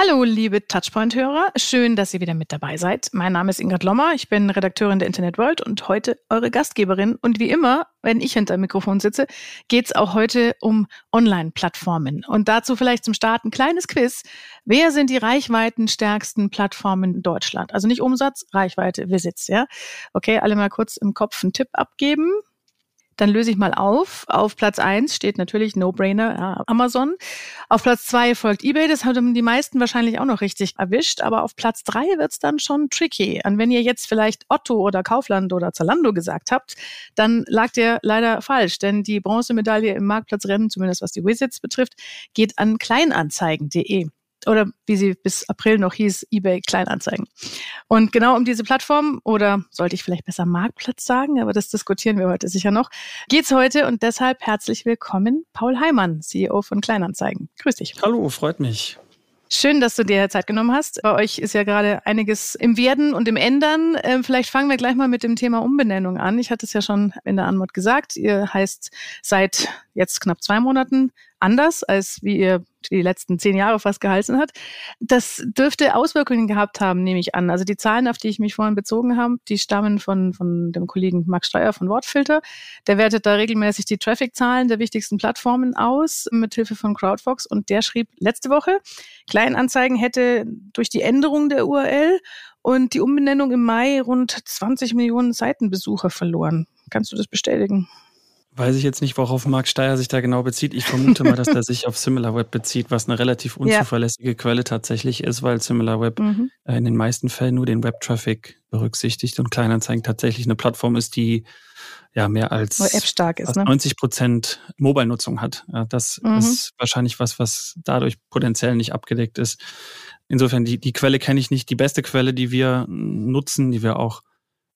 Hallo, liebe Touchpoint-Hörer. Schön, dass ihr wieder mit dabei seid. Mein Name ist Ingrid Lommer. Ich bin Redakteurin der Internet World und heute eure Gastgeberin. Und wie immer, wenn ich hinter dem Mikrofon sitze, geht es auch heute um Online-Plattformen. Und dazu vielleicht zum Start ein kleines Quiz. Wer sind die reichweitenstärksten Plattformen in Deutschland? Also nicht Umsatz, Reichweite, Visits, ja? Okay, alle mal kurz im Kopf einen Tipp abgeben. Dann löse ich mal auf. Auf Platz eins steht natürlich No-Brainer ja, Amazon. Auf Platz zwei folgt eBay. Das haben die meisten wahrscheinlich auch noch richtig erwischt. Aber auf Platz drei wird's dann schon tricky. Und wenn ihr jetzt vielleicht Otto oder Kaufland oder Zalando gesagt habt, dann lag ihr leider falsch. Denn die Bronzemedaille im Marktplatzrennen, zumindest was die Wizards betrifft, geht an kleinanzeigen.de oder wie sie bis April noch hieß, eBay Kleinanzeigen. Und genau um diese Plattform, oder sollte ich vielleicht besser Marktplatz sagen, aber das diskutieren wir heute sicher noch, geht's heute und deshalb herzlich willkommen, Paul Heimann, CEO von Kleinanzeigen. Grüß dich. Hallo, freut mich. Schön, dass du dir Zeit genommen hast. Bei euch ist ja gerade einiges im Werden und im Ändern. Ähm, vielleicht fangen wir gleich mal mit dem Thema Umbenennung an. Ich hatte es ja schon in der Anmod gesagt. Ihr heißt seit jetzt knapp zwei Monaten anders, als wie ihr die letzten zehn Jahre fast geheißen hat. Das dürfte Auswirkungen gehabt haben, nehme ich an. Also die Zahlen, auf die ich mich vorhin bezogen habe, die stammen von, von dem Kollegen Max Steuer von Wortfilter. Der wertet da regelmäßig die Traffic-Zahlen der wichtigsten Plattformen aus, mit Hilfe von CrowdFox. Und der schrieb letzte Woche, Kleinanzeigen hätte durch die Änderung der URL und die Umbenennung im Mai rund 20 Millionen Seitenbesucher verloren. Kannst du das bestätigen? Weiß ich jetzt nicht, worauf Marc Steyer sich da genau bezieht. Ich vermute mal, dass er sich auf SimilarWeb bezieht, was eine relativ unzuverlässige ja. Quelle tatsächlich ist, weil SimilarWeb mhm. Äh, in den meisten Fällen nur den Web-Traffic berücksichtigt und Kleinanzeigen tatsächlich eine Plattform ist, die ja mehr als ist, ne? 90 Prozent Mobile-Nutzung hat. Das mhm. ist wahrscheinlich was, was dadurch potenziell nicht abgedeckt ist. Insofern, die, die Quelle kenne ich nicht. Die beste Quelle, die wir nutzen, die wir auch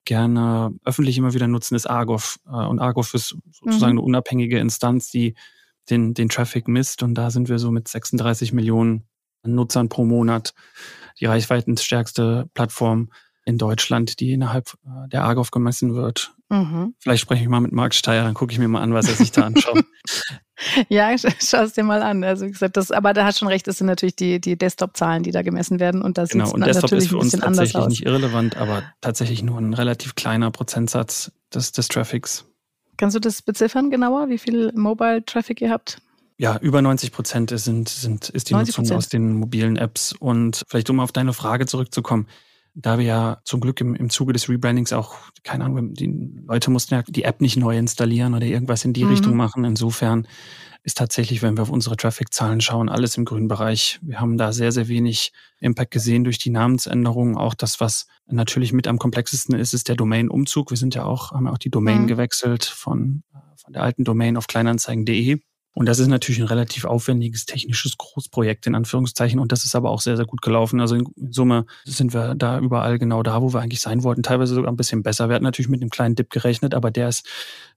gerne öffentlich immer wieder nutzen, ist Argov. Äh, und Argov ist sozusagen mhm. eine unabhängige Instanz, die den, den Traffic misst. Und da sind wir so mit 36 Millionen Nutzern pro Monat die reichweitenstärkste Plattform in Deutschland, die innerhalb äh, der Argov gemessen wird. Mhm. Vielleicht spreche ich mal mit Marc Steyer, dann gucke ich mir mal an, was er sich da anschaut. ja, schau es dir mal an. Also wie gesagt, das, aber da hat schon recht, das sind natürlich die, die Desktop-Zahlen, die da gemessen werden. Und das genau, und Desktop ist für uns tatsächlich nicht irrelevant, aber tatsächlich nur ein relativ kleiner Prozentsatz des, des Traffics. Kannst du das beziffern genauer, wie viel Mobile-Traffic ihr habt? Ja, über 90 Prozent sind, sind, ist die Nutzung aus den mobilen Apps. Und vielleicht um auf deine Frage zurückzukommen, da wir ja zum Glück im, im Zuge des Rebrandings auch, keine Ahnung, die Leute mussten ja die App nicht neu installieren oder irgendwas in die mhm. Richtung machen. Insofern ist tatsächlich, wenn wir auf unsere Traffic-Zahlen schauen, alles im grünen Bereich. Wir haben da sehr, sehr wenig Impact gesehen durch die Namensänderung. Auch das, was natürlich mit am komplexesten ist, ist der Domain-Umzug. Wir sind ja auch, haben ja auch die Domain mhm. gewechselt von, von der alten Domain auf kleinanzeigen.de. Und das ist natürlich ein relativ aufwendiges technisches Großprojekt in Anführungszeichen. Und das ist aber auch sehr, sehr gut gelaufen. Also in Summe sind wir da überall genau da, wo wir eigentlich sein wollten. Teilweise sogar ein bisschen besser. Wir hatten natürlich mit einem kleinen Dip gerechnet, aber der ist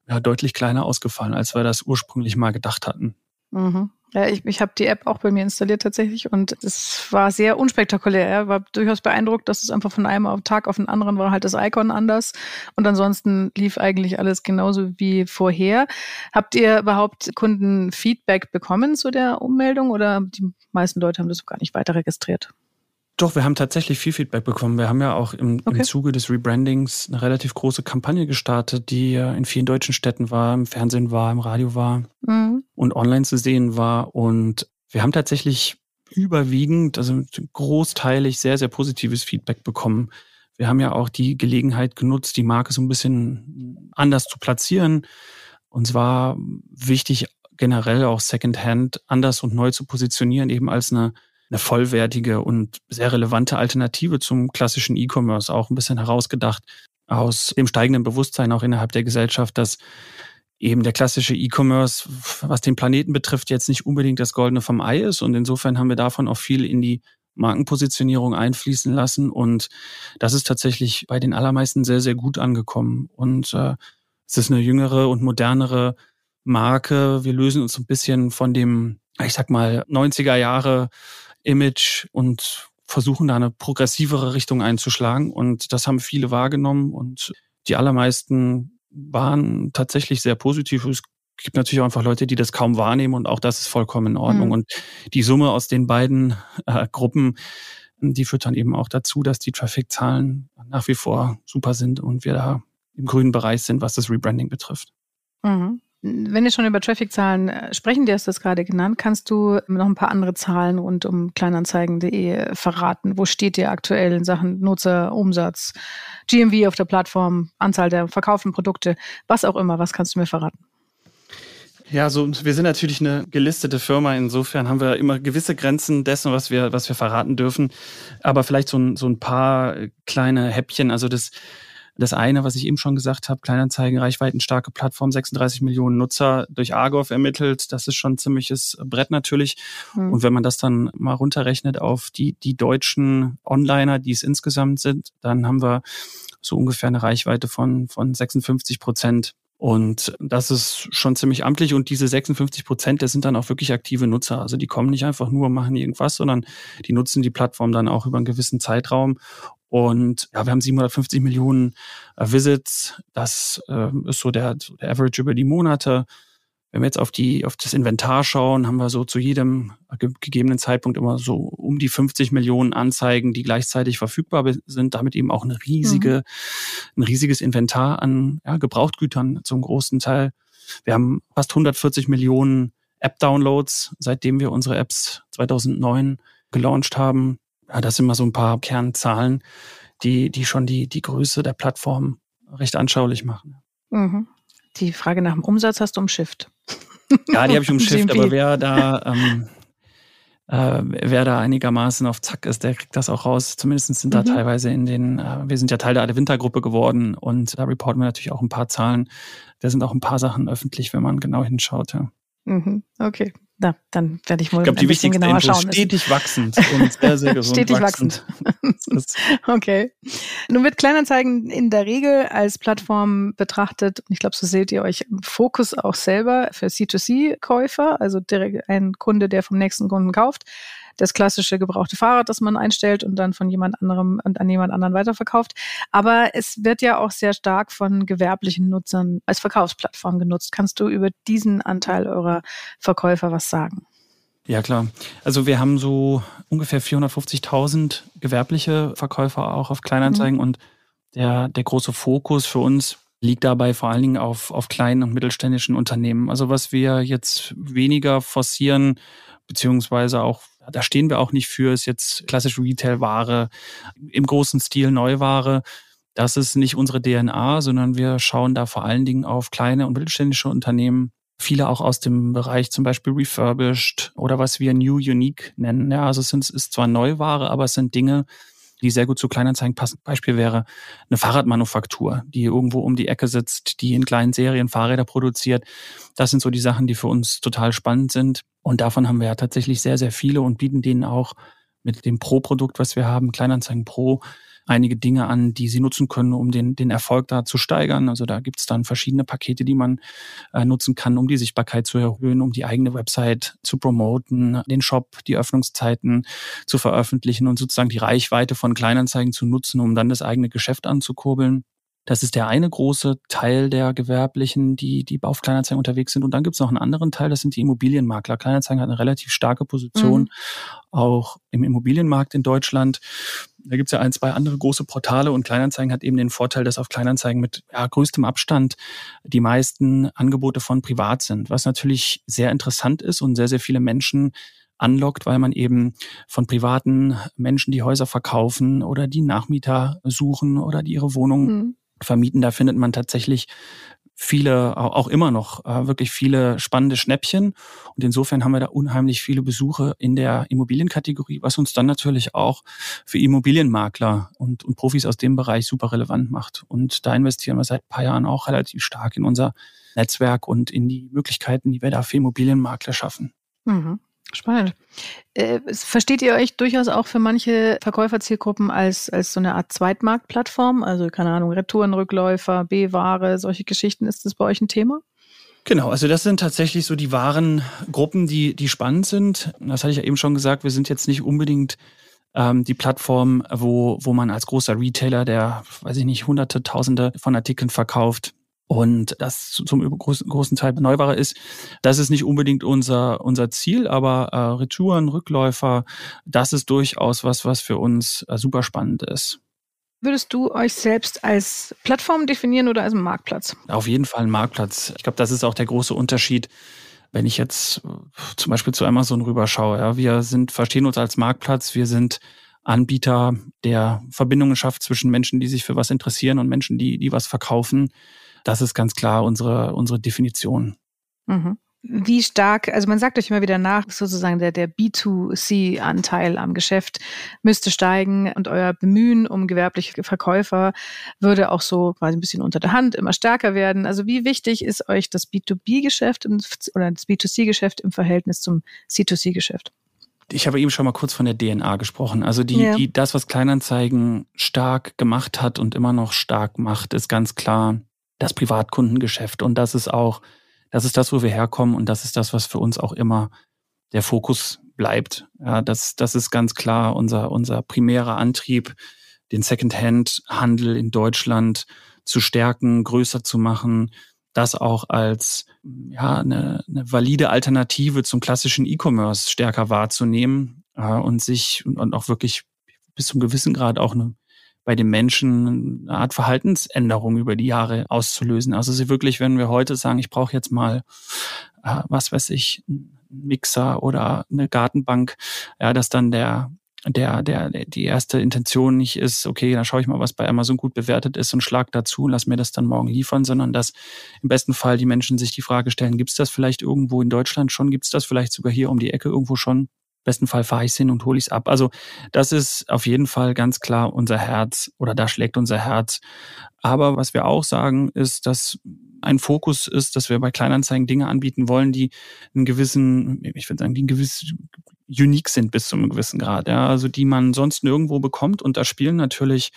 ja, deutlich kleiner ausgefallen, als wir das ursprünglich mal gedacht hatten. Mhm. Ja, ich, ich habe die App auch bei mir installiert tatsächlich und es war sehr unspektakulär. Er war durchaus beeindruckt, dass es einfach von einem Tag auf den anderen war halt das Icon anders und ansonsten lief eigentlich alles genauso wie vorher. Habt ihr überhaupt Kundenfeedback bekommen zu der Ummeldung oder die meisten Leute haben das gar nicht weiter registriert? Doch, wir haben tatsächlich viel Feedback bekommen. Wir haben ja auch im, okay. im Zuge des Rebrandings eine relativ große Kampagne gestartet, die in vielen deutschen Städten war, im Fernsehen war, im Radio war mhm. und online zu sehen war. Und wir haben tatsächlich überwiegend, also großteilig sehr, sehr positives Feedback bekommen. Wir haben ja auch die Gelegenheit genutzt, die Marke so ein bisschen anders zu platzieren. Und zwar wichtig, generell auch Secondhand anders und neu zu positionieren, eben als eine eine vollwertige und sehr relevante Alternative zum klassischen E-Commerce, auch ein bisschen herausgedacht aus dem steigenden Bewusstsein auch innerhalb der Gesellschaft, dass eben der klassische E-Commerce, was den Planeten betrifft, jetzt nicht unbedingt das Goldene vom Ei ist. Und insofern haben wir davon auch viel in die Markenpositionierung einfließen lassen. Und das ist tatsächlich bei den allermeisten sehr, sehr gut angekommen. Und äh, es ist eine jüngere und modernere Marke. Wir lösen uns ein bisschen von dem, ich sag mal, 90er Jahre Image und versuchen da eine progressivere Richtung einzuschlagen. Und das haben viele wahrgenommen und die allermeisten waren tatsächlich sehr positiv. Es gibt natürlich auch einfach Leute, die das kaum wahrnehmen und auch das ist vollkommen in Ordnung. Mhm. Und die Summe aus den beiden äh, Gruppen, die führt dann eben auch dazu, dass die Traffic-Zahlen nach wie vor super sind und wir da im grünen Bereich sind, was das Rebranding betrifft. Mhm. Wenn wir schon über Traffic-Zahlen äh, sprechen, du hast das gerade genannt, kannst du noch ein paar andere Zahlen rund um kleinanzeigen.de verraten? Wo steht ihr aktuell in Sachen Nutzer, Umsatz, GMV auf der Plattform, Anzahl der verkauften Produkte, was auch immer? Was kannst du mir verraten? Ja, so wir sind natürlich eine gelistete Firma. Insofern haben wir immer gewisse Grenzen dessen, was wir, was wir verraten dürfen. Aber vielleicht so ein, so ein paar kleine Häppchen. Also das das eine, was ich eben schon gesagt habe, Kleinanzeigen, reichweitenstarke Plattform, 36 Millionen Nutzer durch Argov ermittelt. Das ist schon ein ziemliches Brett natürlich. Mhm. Und wenn man das dann mal runterrechnet auf die, die deutschen Onliner, die es insgesamt sind, dann haben wir so ungefähr eine Reichweite von, von 56 Prozent. Und das ist schon ziemlich amtlich. Und diese 56 Prozent, das sind dann auch wirklich aktive Nutzer. Also die kommen nicht einfach nur, machen irgendwas, sondern die nutzen die Plattform dann auch über einen gewissen Zeitraum. Und ja, wir haben 750 Millionen äh, Visits. Das äh, ist so der, der Average über die Monate. Wenn wir jetzt auf die, auf das Inventar schauen, haben wir so zu jedem ge gegebenen Zeitpunkt immer so um die 50 Millionen Anzeigen, die gleichzeitig verfügbar sind, damit eben auch eine riesige, mhm. ein riesiges Inventar an ja, Gebrauchtgütern zum großen Teil. Wir haben fast 140 Millionen App-Downloads, seitdem wir unsere Apps 2009 gelauncht haben. Ja, das sind mal so ein paar Kernzahlen, die, die schon die, die Größe der Plattform recht anschaulich machen. Mhm. Die Frage nach dem Umsatz hast du umschifft. Ja, die habe ich umschifft, aber wer da, ähm, äh, wer da einigermaßen auf Zack ist, der kriegt das auch raus. Zumindest sind da mhm. teilweise in den, äh, wir sind ja Teil der Wintergruppe geworden und da reporten wir natürlich auch ein paar Zahlen. Da sind auch ein paar Sachen öffentlich, wenn man genau hinschaut. Ja. Mhm. Okay, na, dann werde ich wohl ich glaub, ein bisschen genauer Info schauen. Stetig wachsend und sehr, sehr gesund Stetig wachsend. wachsend. okay. Nun wird Kleinanzeigen in der Regel als Plattform betrachtet. Und ich glaube, so seht ihr euch im Fokus auch selber für C2C-Käufer, also direkt ein Kunde, der vom nächsten Kunden kauft das klassische gebrauchte Fahrrad, das man einstellt und dann von jemand anderem und an jemand anderen weiterverkauft. Aber es wird ja auch sehr stark von gewerblichen Nutzern als Verkaufsplattform genutzt. Kannst du über diesen Anteil eurer Verkäufer was sagen? Ja, klar. Also wir haben so ungefähr 450.000 gewerbliche Verkäufer auch auf Kleinanzeigen mhm. und der, der große Fokus für uns liegt dabei vor allen Dingen auf, auf kleinen und mittelständischen Unternehmen. Also was wir jetzt weniger forcieren, beziehungsweise auch da stehen wir auch nicht für, ist jetzt klassische Retail-Ware, im großen Stil Neuware. Das ist nicht unsere DNA, sondern wir schauen da vor allen Dingen auf kleine und mittelständische Unternehmen, viele auch aus dem Bereich zum Beispiel refurbished oder was wir New Unique nennen. Ja, also es ist zwar Neuware, aber es sind Dinge, die sehr gut zu Kleinanzeigen passen. Beispiel wäre eine Fahrradmanufaktur, die irgendwo um die Ecke sitzt, die in kleinen Serien Fahrräder produziert. Das sind so die Sachen, die für uns total spannend sind. Und davon haben wir ja tatsächlich sehr, sehr viele und bieten denen auch mit dem Pro-Produkt, was wir haben, Kleinanzeigen Pro, einige Dinge an, die sie nutzen können, um den, den Erfolg da zu steigern. Also da gibt es dann verschiedene Pakete, die man äh, nutzen kann, um die Sichtbarkeit zu erhöhen, um die eigene Website zu promoten, den Shop, die Öffnungszeiten zu veröffentlichen und sozusagen die Reichweite von Kleinanzeigen zu nutzen, um dann das eigene Geschäft anzukurbeln. Das ist der eine große Teil der Gewerblichen, die, die auf Kleinanzeigen unterwegs sind. Und dann gibt es noch einen anderen Teil, das sind die Immobilienmakler. Kleinanzeigen hat eine relativ starke Position, mhm. auch im Immobilienmarkt in Deutschland. Da gibt es ja ein, zwei andere große Portale und Kleinanzeigen hat eben den Vorteil, dass auf Kleinanzeigen mit ja, größtem Abstand die meisten Angebote von privat sind, was natürlich sehr interessant ist und sehr, sehr viele Menschen anlockt, weil man eben von privaten Menschen, die Häuser verkaufen oder die Nachmieter suchen oder die ihre Wohnung mhm vermieten. Da findet man tatsächlich viele, auch immer noch äh, wirklich viele spannende Schnäppchen. Und insofern haben wir da unheimlich viele Besuche in der Immobilienkategorie, was uns dann natürlich auch für Immobilienmakler und, und Profis aus dem Bereich super relevant macht. Und da investieren wir seit ein paar Jahren auch relativ stark in unser Netzwerk und in die Möglichkeiten, die wir da für Immobilienmakler schaffen. Mhm. Spannend. Äh, versteht ihr euch durchaus auch für manche Verkäuferzielgruppen als, als so eine Art Zweitmarktplattform? Also, keine Ahnung, Retourenrückläufer, B-Ware, solche Geschichten. Ist das bei euch ein Thema? Genau, also das sind tatsächlich so die wahren Gruppen, die, die spannend sind. Das hatte ich ja eben schon gesagt, wir sind jetzt nicht unbedingt ähm, die Plattform, wo, wo man als großer Retailer, der, weiß ich nicht, hunderte, tausende von Artikeln verkauft, und das zum großen, großen Teil Neuware ist. Das ist nicht unbedingt unser, unser Ziel, aber äh, Retouren, Rückläufer, das ist durchaus was, was für uns äh, super spannend ist. Würdest du euch selbst als Plattform definieren oder als Marktplatz? Auf jeden Fall ein Marktplatz. Ich glaube, das ist auch der große Unterschied. Wenn ich jetzt zum Beispiel zu Amazon rüberschaue, ja, wir sind, verstehen uns als Marktplatz, wir sind Anbieter, der Verbindungen schafft zwischen Menschen, die sich für was interessieren und Menschen, die, die was verkaufen. Das ist ganz klar unsere, unsere Definition. Mhm. Wie stark, also man sagt euch immer wieder nach, sozusagen der, der B2C-Anteil am Geschäft müsste steigen und euer Bemühen um gewerbliche Verkäufer würde auch so quasi ein bisschen unter der Hand immer stärker werden. Also wie wichtig ist euch das B2B-Geschäft oder das B2C-Geschäft im Verhältnis zum C2C-Geschäft? Ich habe eben schon mal kurz von der DNA gesprochen. Also die, ja. die, das, was Kleinanzeigen stark gemacht hat und immer noch stark macht, ist ganz klar das Privatkundengeschäft. Und das ist auch, das ist das, wo wir herkommen und das ist das, was für uns auch immer der Fokus bleibt. Ja, das, das ist ganz klar unser, unser primärer Antrieb, den Secondhand-Handel in Deutschland zu stärken, größer zu machen, das auch als ja, eine, eine valide Alternative zum klassischen E-Commerce stärker wahrzunehmen äh, und sich und, und auch wirklich bis zum gewissen Grad auch eine bei den Menschen eine Art Verhaltensänderung über die Jahre auszulösen. Also sie wirklich, wenn wir heute sagen, ich brauche jetzt mal, äh, was weiß ich, einen Mixer oder eine Gartenbank, ja, dass dann der der, der, die erste Intention nicht ist, okay, dann schaue ich mal, was bei Amazon gut bewertet ist und schlag dazu und lass mir das dann morgen liefern, sondern dass im besten Fall die Menschen sich die Frage stellen, gibt es das vielleicht irgendwo in Deutschland schon, gibt es das vielleicht sogar hier um die Ecke irgendwo schon? Besten Fall fahre ich hin und hole ich es ab. Also das ist auf jeden Fall ganz klar unser Herz oder da schlägt unser Herz. Aber was wir auch sagen, ist, dass ein Fokus ist, dass wir bei Kleinanzeigen Dinge anbieten wollen, die einen gewissen, ich würde sagen, die einen gewissen unique sind bis zu einem gewissen Grad, ja, also die man sonst nirgendwo bekommt. Und da spielen natürlich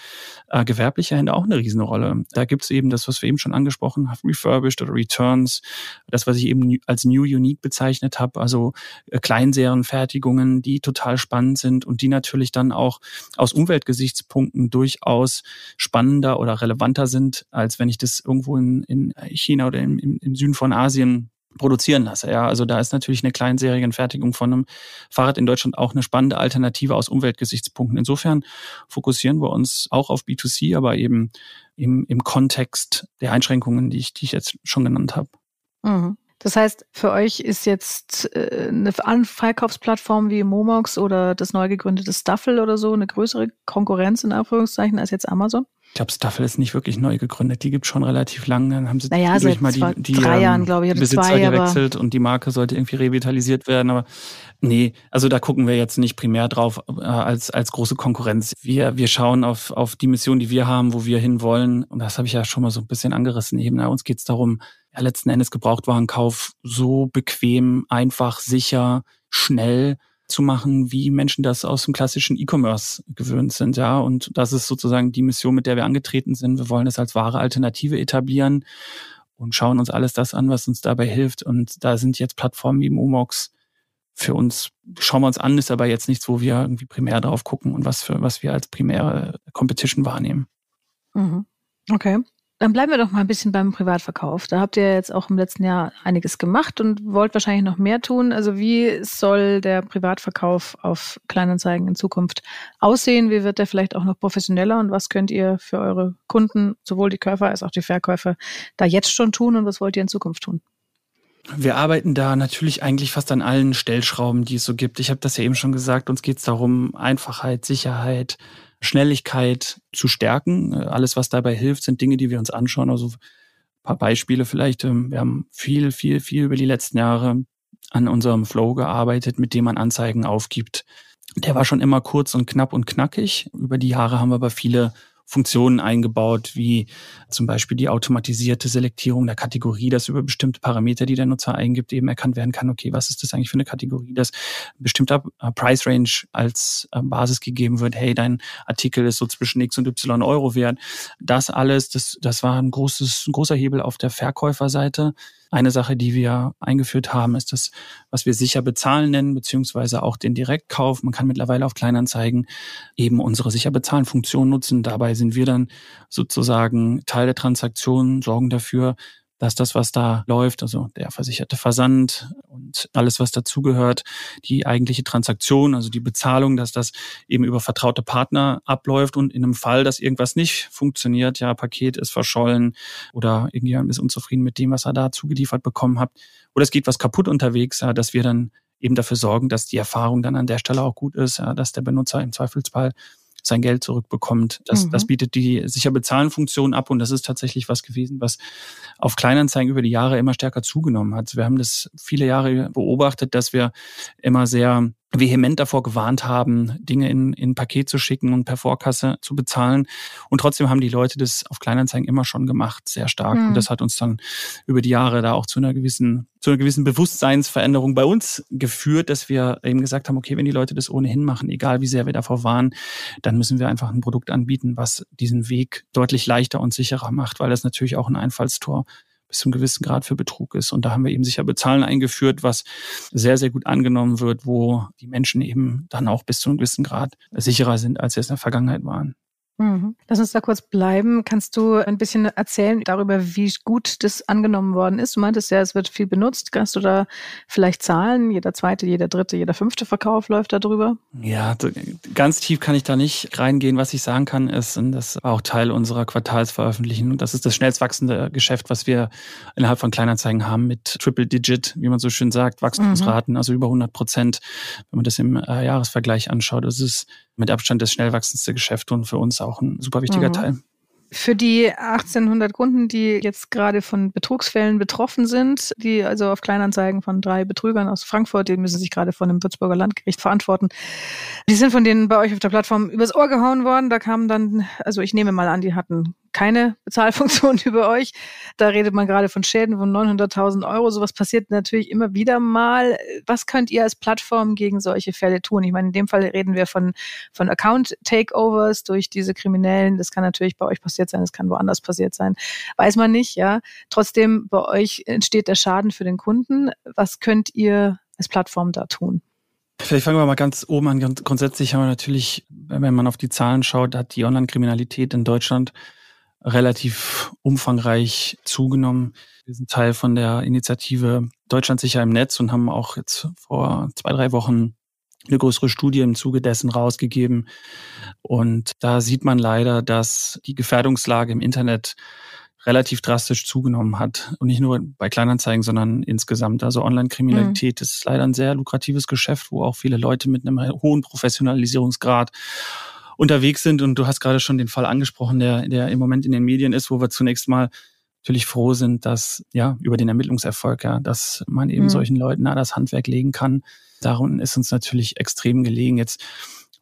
äh, gewerbliche Hände auch eine Riesenrolle. Da gibt's eben das, was wir eben schon angesprochen haben, Refurbished oder Returns, das, was ich eben als New Unique bezeichnet habe, also äh, Kleinserienfertigungen, die total spannend sind und die natürlich dann auch aus Umweltgesichtspunkten durchaus spannender oder relevanter sind, als wenn ich das irgendwo in, in China oder im, im Süden von Asien produzieren lasse. Ja, also da ist natürlich eine Kleinserienfertigung von einem Fahrrad in Deutschland auch eine spannende Alternative aus Umweltgesichtspunkten. Insofern fokussieren wir uns auch auf B2C, aber eben im, im Kontext der Einschränkungen, die ich, die ich jetzt schon genannt habe. Mhm. Das heißt, für euch ist jetzt äh, eine Verkaufsplattform wie Momox oder das neu gegründete Staffel oder so eine größere Konkurrenz in Anführungszeichen als jetzt Amazon? Ich glaube, Staffel ist nicht wirklich neu gegründet. Die gibt schon relativ lang. Dann haben sie naja, durch mal die, die drei Jahren, glaube ich, oder Besitzer zwei, gewechselt und die Marke sollte irgendwie revitalisiert werden. Aber nee, also da gucken wir jetzt nicht primär drauf äh, als, als große Konkurrenz. Wir, wir schauen auf, auf die Mission, die wir haben, wo wir hinwollen. Und das habe ich ja schon mal so ein bisschen angerissen eben. Na, uns geht es darum, ja, letzten Endes Gebrauchtwarenkauf so bequem, einfach, sicher, schnell zu machen, wie Menschen das aus dem klassischen E-Commerce gewöhnt sind, ja. Und das ist sozusagen die Mission, mit der wir angetreten sind. Wir wollen das als wahre Alternative etablieren und schauen uns alles das an, was uns dabei hilft. Und da sind jetzt Plattformen wie Momox für uns, schauen wir uns an, ist aber jetzt nichts, wo wir irgendwie primär drauf gucken und was für, was wir als primäre Competition wahrnehmen. Mhm. Okay. Dann bleiben wir doch mal ein bisschen beim Privatverkauf. Da habt ihr jetzt auch im letzten Jahr einiges gemacht und wollt wahrscheinlich noch mehr tun. Also wie soll der Privatverkauf auf Kleinanzeigen in Zukunft aussehen? Wie wird der vielleicht auch noch professioneller und was könnt ihr für eure Kunden, sowohl die Käufer als auch die Verkäufer, da jetzt schon tun und was wollt ihr in Zukunft tun? Wir arbeiten da natürlich eigentlich fast an allen Stellschrauben, die es so gibt. Ich habe das ja eben schon gesagt, uns geht es darum, Einfachheit, Sicherheit, Schnelligkeit zu stärken. Äh, alles, was dabei hilft, sind Dinge, die wir uns anschauen. Also ein paar Beispiele vielleicht. Ähm, wir haben viel, viel, viel über die letzten Jahre an unserem Flow gearbeitet, mit dem man Anzeigen aufgibt. Der war schon immer kurz und knapp und knackig. Über die Jahre haben wir aber viele Funktionen eingebaut, wie zum Beispiel die automatisierte Selektierung der Kategorie, dass über bestimmte Parameter, die der Nutzer eingibt, eben erkannt werden kann, okay, was ist das eigentlich für eine Kategorie, dass bestimmter äh, Price Range als äh, Basis gegeben wird, hey, dein Artikel ist so zwischen X und Y Euro wert. Das alles, das, das war ein großes, ein großer Hebel auf der Verkäuferseite. Eine Sache, die wir eingeführt haben, ist das, was wir sicher bezahlen nennen, beziehungsweise auch den Direktkauf. Man kann mittlerweile auf Kleinanzeigen eben unsere sicher bezahlen Funktion nutzen. Dabei sind wir dann sozusagen Teil der Transaktion, sorgen dafür, dass das, was da läuft, also der versicherte Versand und alles, was dazugehört, die eigentliche Transaktion, also die Bezahlung, dass das eben über vertraute Partner abläuft und in einem Fall, dass irgendwas nicht funktioniert, ja, Paket ist verschollen oder irgendjemand ist unzufrieden mit dem, was er da zugeliefert bekommen hat, oder es geht was kaputt unterwegs, ja, dass wir dann eben dafür sorgen, dass die Erfahrung dann an der Stelle auch gut ist, ja, dass der Benutzer im Zweifelsfall sein Geld zurückbekommt. Das, mhm. das bietet die sicher bezahlen Funktion ab und das ist tatsächlich was gewesen, was auf Kleinanzeigen über die Jahre immer stärker zugenommen hat. Wir haben das viele Jahre beobachtet, dass wir immer sehr vehement davor gewarnt haben, Dinge in, in Paket zu schicken und per Vorkasse zu bezahlen. Und trotzdem haben die Leute das auf Kleinanzeigen immer schon gemacht, sehr stark. Mhm. Und das hat uns dann über die Jahre da auch zu einer gewissen, zu einer gewissen Bewusstseinsveränderung bei uns geführt, dass wir eben gesagt haben, okay, wenn die Leute das ohnehin machen, egal wie sehr wir davor waren, dann müssen wir einfach ein Produkt anbieten, was diesen Weg deutlich leichter und sicherer macht, weil das natürlich auch ein Einfallstor bis zu einem gewissen Grad für Betrug ist. Und da haben wir eben sicher Bezahlen eingeführt, was sehr, sehr gut angenommen wird, wo die Menschen eben dann auch bis zu einem gewissen Grad sicherer sind, als sie es in der Vergangenheit waren. Mhm. Lass uns da kurz bleiben. Kannst du ein bisschen erzählen darüber, wie gut das angenommen worden ist? Du meintest ja, es wird viel benutzt. Kannst du da vielleicht Zahlen? Jeder zweite, jeder dritte, jeder fünfte Verkauf läuft da drüber? Ja, ganz tief kann ich da nicht reingehen. Was ich sagen kann, ist, und das war auch Teil unserer Quartalsveröffentlichung, das ist das schnellst wachsende Geschäft, was wir innerhalb von Kleinanzeigen haben mit Triple Digit, wie man so schön sagt, Wachstumsraten, mhm. also über 100 Prozent, wenn man das im äh, Jahresvergleich anschaut. Das ist mit Abstand das schnell wachsendste Geschäft und für uns auch ein super wichtiger mhm. Teil. Für die 1800 Kunden, die jetzt gerade von Betrugsfällen betroffen sind, die also auf Kleinanzeigen von drei Betrügern aus Frankfurt, die müssen sich gerade von dem Würzburger Landgericht verantworten. Die sind von denen bei euch auf der Plattform übers Ohr gehauen worden. Da kamen dann, also ich nehme mal an, die hatten keine Bezahlfunktion über euch. Da redet man gerade von Schäden von 900.000 Euro. Sowas passiert natürlich immer wieder mal. Was könnt ihr als Plattform gegen solche Fälle tun? Ich meine, in dem Fall reden wir von, von Account-Takeovers durch diese Kriminellen. Das kann natürlich bei euch passiert sein, das kann woanders passiert sein. Weiß man nicht, ja. Trotzdem, bei euch entsteht der Schaden für den Kunden. Was könnt ihr als Plattform da tun? Vielleicht fangen wir mal ganz oben an. Grundsätzlich haben wir natürlich, wenn man auf die Zahlen schaut, hat die Online-Kriminalität in Deutschland relativ umfangreich zugenommen. Wir sind Teil von der Initiative Deutschland sicher im Netz und haben auch jetzt vor zwei, drei Wochen eine größere Studie im Zuge dessen rausgegeben. Und da sieht man leider, dass die Gefährdungslage im Internet relativ drastisch zugenommen hat. Und nicht nur bei Kleinanzeigen, sondern insgesamt. Also Online-Kriminalität mhm. ist leider ein sehr lukratives Geschäft, wo auch viele Leute mit einem hohen Professionalisierungsgrad unterwegs sind. Und du hast gerade schon den Fall angesprochen, der, der im Moment in den Medien ist, wo wir zunächst mal natürlich froh sind, dass ja über den Ermittlungserfolg, ja, dass man eben mhm. solchen Leuten na, das Handwerk legen kann. Darum ist uns natürlich extrem gelegen. Jetzt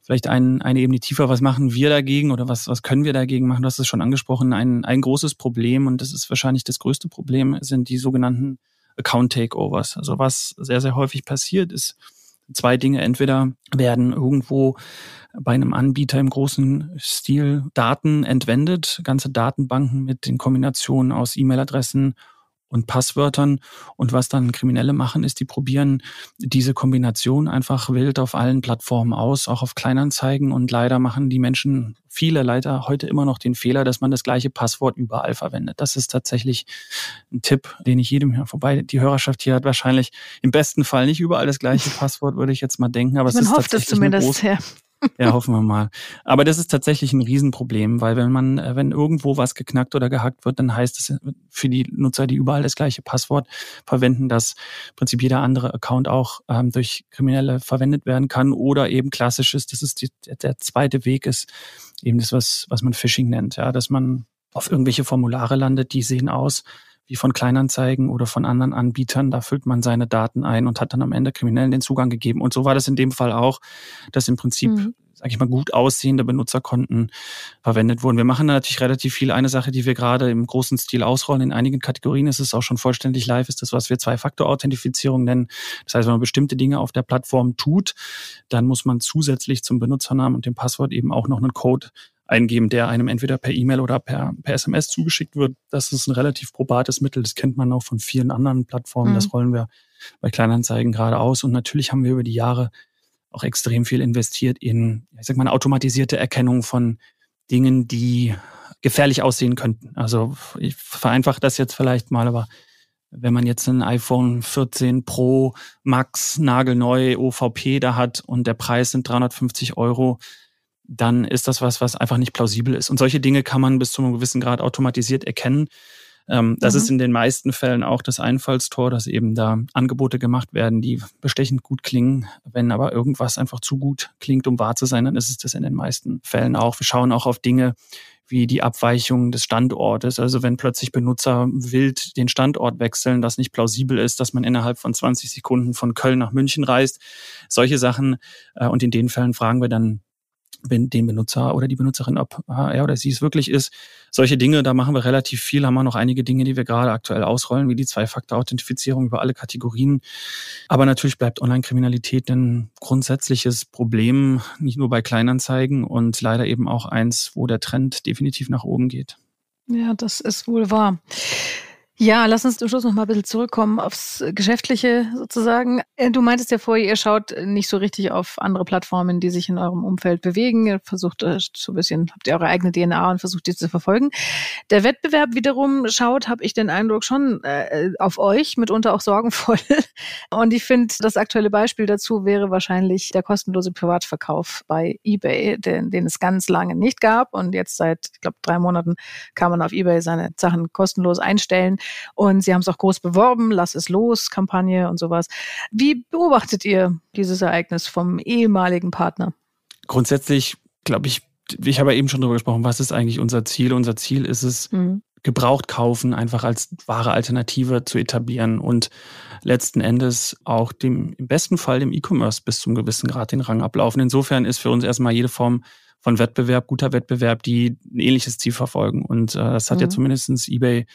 vielleicht ein, eine Ebene tiefer, was machen wir dagegen oder was, was können wir dagegen machen? Du hast es schon angesprochen, ein, ein großes Problem und das ist wahrscheinlich das größte Problem, sind die sogenannten Account Takeovers. Also was sehr, sehr häufig passiert ist, zwei Dinge. Entweder werden irgendwo bei einem Anbieter im großen Stil Daten entwendet, ganze Datenbanken mit den Kombinationen aus E-Mail-Adressen und Passwörtern. Und was dann Kriminelle machen, ist, die probieren diese Kombination einfach wild auf allen Plattformen aus, auch auf Kleinanzeigen. Und leider machen die Menschen, viele leider heute immer noch den Fehler, dass man das gleiche Passwort überall verwendet. Das ist tatsächlich ein Tipp, den ich jedem höre. Vorbei, die Hörerschaft hier hat wahrscheinlich im besten Fall nicht überall das gleiche Passwort, würde ich jetzt mal denken. Aber man es ist hofft es zumindest, ja. Ja, hoffen wir mal. Aber das ist tatsächlich ein Riesenproblem, weil wenn man, äh, wenn irgendwo was geknackt oder gehackt wird, dann heißt es für die Nutzer, die überall das gleiche Passwort verwenden, dass im Prinzip jeder andere Account auch ähm, durch Kriminelle verwendet werden kann oder eben klassisches, das ist die, der zweite Weg ist eben das, was, was man Phishing nennt, ja, dass man auf irgendwelche Formulare landet, die sehen aus wie von Kleinanzeigen oder von anderen Anbietern. Da füllt man seine Daten ein und hat dann am Ende Kriminellen den Zugang gegeben. Und so war das in dem Fall auch, dass im Prinzip, mhm. sage ich mal, gut aussehende Benutzerkonten verwendet wurden. Wir machen natürlich relativ viel. Eine Sache, die wir gerade im großen Stil ausrollen, in einigen Kategorien ist es auch schon vollständig live, ist das, was wir Zwei-Faktor-Authentifizierung nennen. Das heißt, wenn man bestimmte Dinge auf der Plattform tut, dann muss man zusätzlich zum Benutzernamen und dem Passwort eben auch noch einen Code eingeben, der einem entweder per E-Mail oder per, per SMS zugeschickt wird. Das ist ein relativ probates Mittel. Das kennt man auch von vielen anderen Plattformen. Mhm. Das rollen wir bei Kleinanzeigen gerade aus. Und natürlich haben wir über die Jahre auch extrem viel investiert in, ich sag mal, eine automatisierte Erkennung von Dingen, die gefährlich aussehen könnten. Also ich vereinfache das jetzt vielleicht mal, aber wenn man jetzt ein iPhone 14 Pro Max nagelneu OVP da hat und der Preis sind 350 Euro, dann ist das was, was einfach nicht plausibel ist. Und solche Dinge kann man bis zu einem gewissen Grad automatisiert erkennen. Ähm, das mhm. ist in den meisten Fällen auch das Einfallstor, dass eben da Angebote gemacht werden, die bestechend gut klingen. Wenn aber irgendwas einfach zu gut klingt, um wahr zu sein, dann ist es das in den meisten Fällen auch. Wir schauen auch auf Dinge wie die Abweichung des Standortes. Also wenn plötzlich Benutzer wild den Standort wechseln, das nicht plausibel ist, dass man innerhalb von 20 Sekunden von Köln nach München reist. Solche Sachen. Äh, und in den Fällen fragen wir dann den Benutzer oder die Benutzerin, ob er oder sie es wirklich ist. Solche Dinge, da machen wir relativ viel, haben wir noch einige Dinge, die wir gerade aktuell ausrollen, wie die Zwei-Faktor-Authentifizierung über alle Kategorien. Aber natürlich bleibt Online-Kriminalität ein grundsätzliches Problem, nicht nur bei Kleinanzeigen und leider eben auch eins, wo der Trend definitiv nach oben geht. Ja, das ist wohl wahr. Ja, lass uns zum Schluss noch mal ein bisschen zurückkommen aufs Geschäftliche sozusagen. Äh, du meintest ja vorher, ihr schaut nicht so richtig auf andere Plattformen, die sich in eurem Umfeld bewegen. Ihr versucht äh, so ein bisschen, habt ihr eure eigene DNA und versucht die zu verfolgen. Der Wettbewerb wiederum schaut, habe ich den Eindruck, schon äh, auf euch, mitunter auch sorgenvoll. Und ich finde, das aktuelle Beispiel dazu wäre wahrscheinlich der kostenlose Privatverkauf bei eBay, den, den es ganz lange nicht gab. Und jetzt seit, ich glaube, drei Monaten kann man auf eBay seine Sachen kostenlos einstellen. Und Sie haben es auch groß beworben, Lass es los, Kampagne und sowas. Wie beobachtet ihr dieses Ereignis vom ehemaligen Partner? Grundsätzlich glaube ich, ich habe ja eben schon darüber gesprochen, was ist eigentlich unser Ziel? Unser Ziel ist es, mhm. gebraucht kaufen einfach als wahre Alternative zu etablieren und letzten Endes auch dem, im besten Fall dem E-Commerce bis zum gewissen Grad den Rang ablaufen. Insofern ist für uns erstmal jede Form von Wettbewerb, guter Wettbewerb, die ein ähnliches Ziel verfolgen. Und äh, das hat mhm. ja zumindestens eBay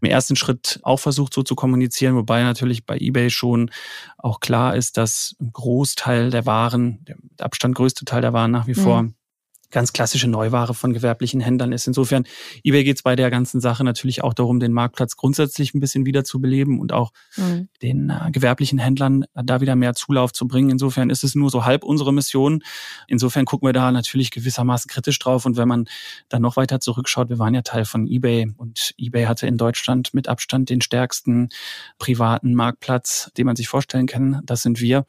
im ersten Schritt auch versucht, so zu kommunizieren, wobei natürlich bei eBay schon auch klar ist, dass ein Großteil der Waren, der Abstand größte Teil der Waren nach wie mhm. vor ganz klassische Neuware von gewerblichen Händlern ist. Insofern, eBay geht es bei der ganzen Sache natürlich auch darum, den Marktplatz grundsätzlich ein bisschen wieder zu beleben und auch mhm. den äh, gewerblichen Händlern äh, da wieder mehr Zulauf zu bringen. Insofern ist es nur so halb unsere Mission. Insofern gucken wir da natürlich gewissermaßen kritisch drauf. Und wenn man dann noch weiter zurückschaut, wir waren ja Teil von eBay und eBay hatte in Deutschland mit Abstand den stärksten privaten Marktplatz, den man sich vorstellen kann. Das sind wir.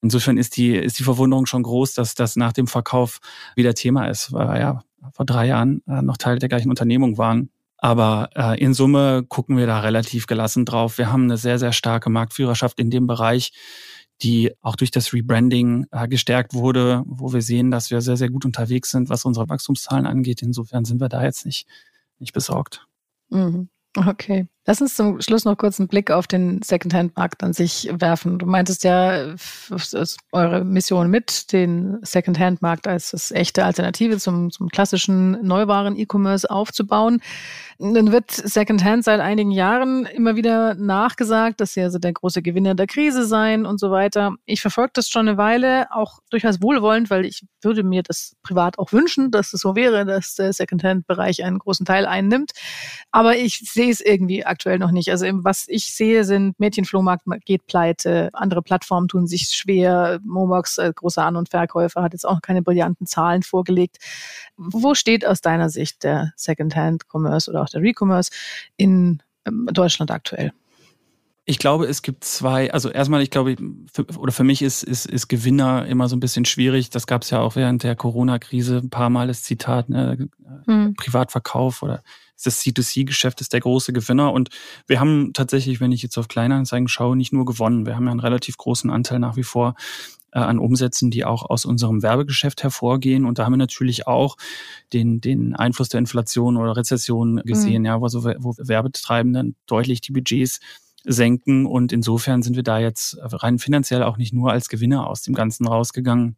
Insofern ist die, ist die Verwunderung schon groß, dass das nach dem Verkauf wieder Thema ist, weil wir ja vor drei Jahren äh, noch Teil der gleichen Unternehmung waren. Aber äh, in Summe gucken wir da relativ gelassen drauf. Wir haben eine sehr, sehr starke Marktführerschaft in dem Bereich, die auch durch das Rebranding äh, gestärkt wurde, wo wir sehen, dass wir sehr, sehr gut unterwegs sind, was unsere Wachstumszahlen angeht. Insofern sind wir da jetzt nicht, nicht besorgt. Mhm. Okay. Lass uns zum Schluss noch kurz einen Blick auf den Secondhand-Markt an sich werfen. Du meintest ja, eure Mission mit, den Secondhand-Markt als das echte Alternative zum, zum klassischen Neuwaren-E-Commerce aufzubauen. Dann wird Secondhand seit einigen Jahren immer wieder nachgesagt, dass sie also der große Gewinner der Krise seien und so weiter. Ich verfolge das schon eine Weile, auch durchaus wohlwollend, weil ich würde mir das privat auch wünschen, dass es so wäre, dass der Secondhand-Bereich einen großen Teil einnimmt. Aber ich sehe es irgendwie aktuell noch nicht. Also was ich sehe, sind Mädchenflohmarkt geht pleite, andere Plattformen tun sich schwer. Momox, äh, großer An- und Verkäufer, hat jetzt auch keine brillanten Zahlen vorgelegt. Wo steht aus deiner Sicht der Secondhand-Commerce oder auch der Recommerce in ähm, Deutschland aktuell? Ich glaube, es gibt zwei, also erstmal, ich glaube, für, oder für mich ist, ist, ist Gewinner immer so ein bisschen schwierig. Das gab es ja auch während der Corona-Krise ein paar Mal das Zitat, ne? Hm. Privatverkauf oder das C2C-Geschäft ist der große Gewinner. Und wir haben tatsächlich, wenn ich jetzt auf Kleinanzeigen schaue, nicht nur gewonnen. Wir haben ja einen relativ großen Anteil nach wie vor äh, an Umsätzen, die auch aus unserem Werbegeschäft hervorgehen. Und da haben wir natürlich auch den, den Einfluss der Inflation oder Rezession gesehen, mhm. ja, wo, so, wo Werbetreibenden deutlich die Budgets senken. Und insofern sind wir da jetzt rein finanziell auch nicht nur als Gewinner aus dem Ganzen rausgegangen.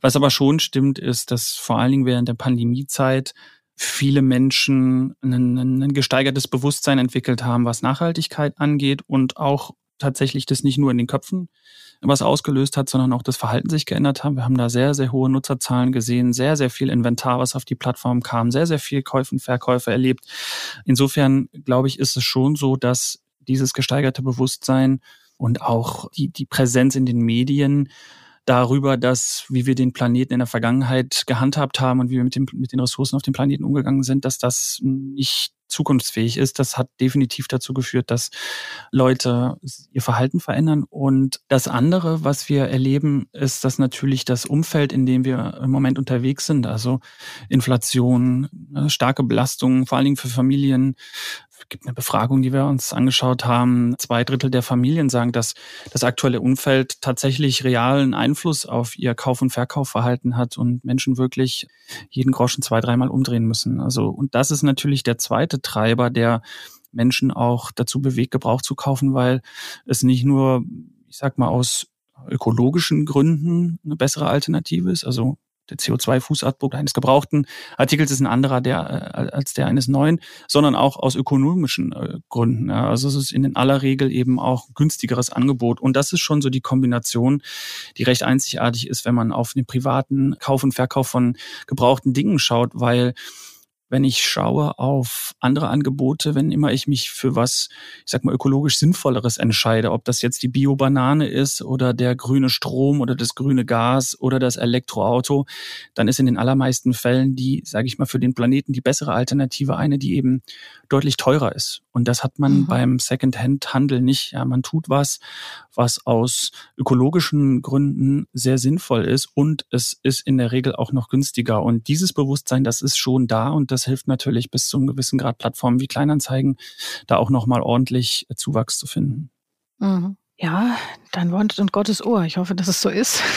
Was aber schon stimmt, ist, dass vor allen Dingen während der Pandemiezeit viele Menschen ein, ein gesteigertes Bewusstsein entwickelt haben, was Nachhaltigkeit angeht und auch tatsächlich das nicht nur in den Köpfen was ausgelöst hat, sondern auch das Verhalten sich geändert hat. Wir haben da sehr, sehr hohe Nutzerzahlen gesehen, sehr, sehr viel Inventar, was auf die Plattform kam, sehr, sehr viel Käufe und Verkäufe erlebt. Insofern glaube ich, ist es schon so, dass dieses gesteigerte Bewusstsein und auch die, die Präsenz in den Medien darüber, dass, wie wir den Planeten in der Vergangenheit gehandhabt haben und wie wir mit, dem, mit den Ressourcen auf dem Planeten umgegangen sind, dass das nicht zukunftsfähig ist. Das hat definitiv dazu geführt, dass Leute ihr Verhalten verändern. Und das andere, was wir erleben, ist, dass natürlich das Umfeld, in dem wir im Moment unterwegs sind, also Inflation, ne, starke Belastungen, vor allen Dingen für Familien, es gibt eine Befragung, die wir uns angeschaut haben. Zwei Drittel der Familien sagen, dass das aktuelle Umfeld tatsächlich realen Einfluss auf ihr Kauf- und Verkaufverhalten hat und Menschen wirklich jeden Groschen zwei, dreimal umdrehen müssen. Also, und das ist natürlich der zweite Treiber, der Menschen auch dazu bewegt, Gebrauch zu kaufen, weil es nicht nur, ich sag mal, aus ökologischen Gründen eine bessere Alternative ist. Also der CO2-Fußabdruck eines gebrauchten Artikels ist ein anderer der, äh, als der eines neuen, sondern auch aus ökonomischen äh, Gründen. Also es ist in aller Regel eben auch günstigeres Angebot. Und das ist schon so die Kombination, die recht einzigartig ist, wenn man auf den privaten Kauf und Verkauf von gebrauchten Dingen schaut, weil wenn ich schaue auf andere Angebote, wenn immer ich mich für was, ich sag mal, ökologisch Sinnvolleres entscheide, ob das jetzt die Bio-Banane ist oder der grüne Strom oder das grüne Gas oder das Elektroauto, dann ist in den allermeisten Fällen die, sage ich mal, für den Planeten die bessere Alternative eine, die eben deutlich teurer ist. Und das hat man mhm. beim Second-Hand-Handel nicht. Ja, man tut was, was aus ökologischen Gründen sehr sinnvoll ist und es ist in der Regel auch noch günstiger. Und dieses Bewusstsein, das ist schon da und das hilft natürlich bis zu einem gewissen Grad Plattformen wie Kleinanzeigen, da auch nochmal ordentlich Zuwachs zu finden. Mhm. Ja, dein Wort und Gottes Ohr. Ich hoffe, dass es so ist.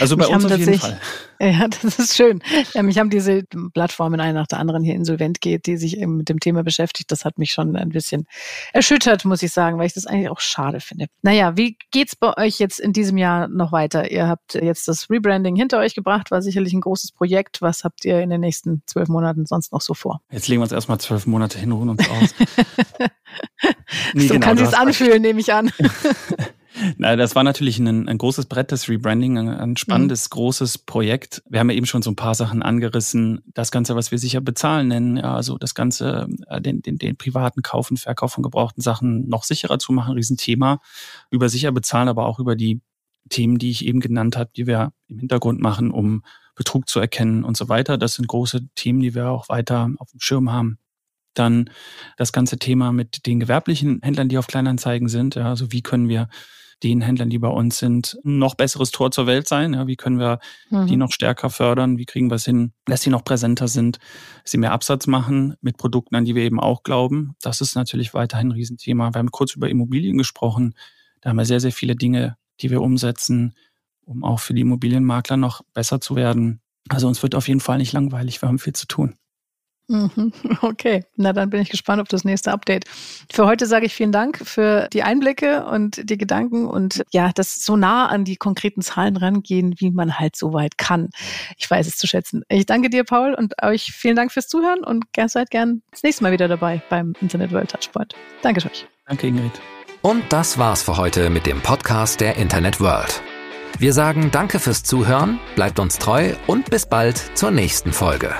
Also bei uns auf jeden Fall. Ja, das ist schön. Ja, mich haben diese Plattformen eine nach der anderen hier insolvent geht, die sich eben mit dem Thema beschäftigt. Das hat mich schon ein bisschen erschüttert, muss ich sagen, weil ich das eigentlich auch schade finde. Naja, wie geht's bei euch jetzt in diesem Jahr noch weiter? Ihr habt jetzt das Rebranding hinter euch gebracht, war sicherlich ein großes Projekt. Was habt ihr in den nächsten zwölf Monaten sonst noch so vor? Jetzt legen wir uns erstmal zwölf Monate hin, ruhen uns aus. nee, so genau, kann sich's anfühlen, nehme ich an. Na, das war natürlich ein, ein großes Brett, das Rebranding, ein, ein spannendes, mhm. großes Projekt. Wir haben ja eben schon so ein paar Sachen angerissen. Das Ganze, was wir sicher bezahlen nennen, ja, also das Ganze, äh, den, den, den privaten Kauf und Verkauf von gebrauchten Sachen noch sicherer zu machen, Riesenthema. Über sicher bezahlen, aber auch über die Themen, die ich eben genannt habe, die wir im Hintergrund machen, um Betrug zu erkennen und so weiter. Das sind große Themen, die wir auch weiter auf dem Schirm haben. Dann das ganze Thema mit den gewerblichen Händlern, die auf Kleinanzeigen sind. Ja, also wie können wir den Händlern, die bei uns sind, noch besseres Tor zur Welt sein? Ja, wie können wir mhm. die noch stärker fördern? Wie kriegen wir es hin, dass sie noch präsenter sind, dass sie mehr Absatz machen mit Produkten, an die wir eben auch glauben? Das ist natürlich weiterhin ein Riesenthema. Wir haben kurz über Immobilien gesprochen. Da haben wir sehr, sehr viele Dinge, die wir umsetzen, um auch für die Immobilienmakler noch besser zu werden. Also uns wird auf jeden Fall nicht langweilig. Wir haben viel zu tun. Mhm. Okay, na dann bin ich gespannt auf das nächste Update. Für heute sage ich vielen Dank für die Einblicke und die Gedanken und ja, das so nah an die konkreten Zahlen rangehen, wie man halt so weit kann. Ich weiß es zu schätzen. Ich danke dir, Paul, und euch vielen Dank fürs Zuhören und seid gern das nächste Mal wieder dabei beim Internet World Touchpoint. Danke euch. Danke, Ingrid. Und das war's für heute mit dem Podcast der Internet World. Wir sagen Danke fürs Zuhören, bleibt uns treu und bis bald zur nächsten Folge.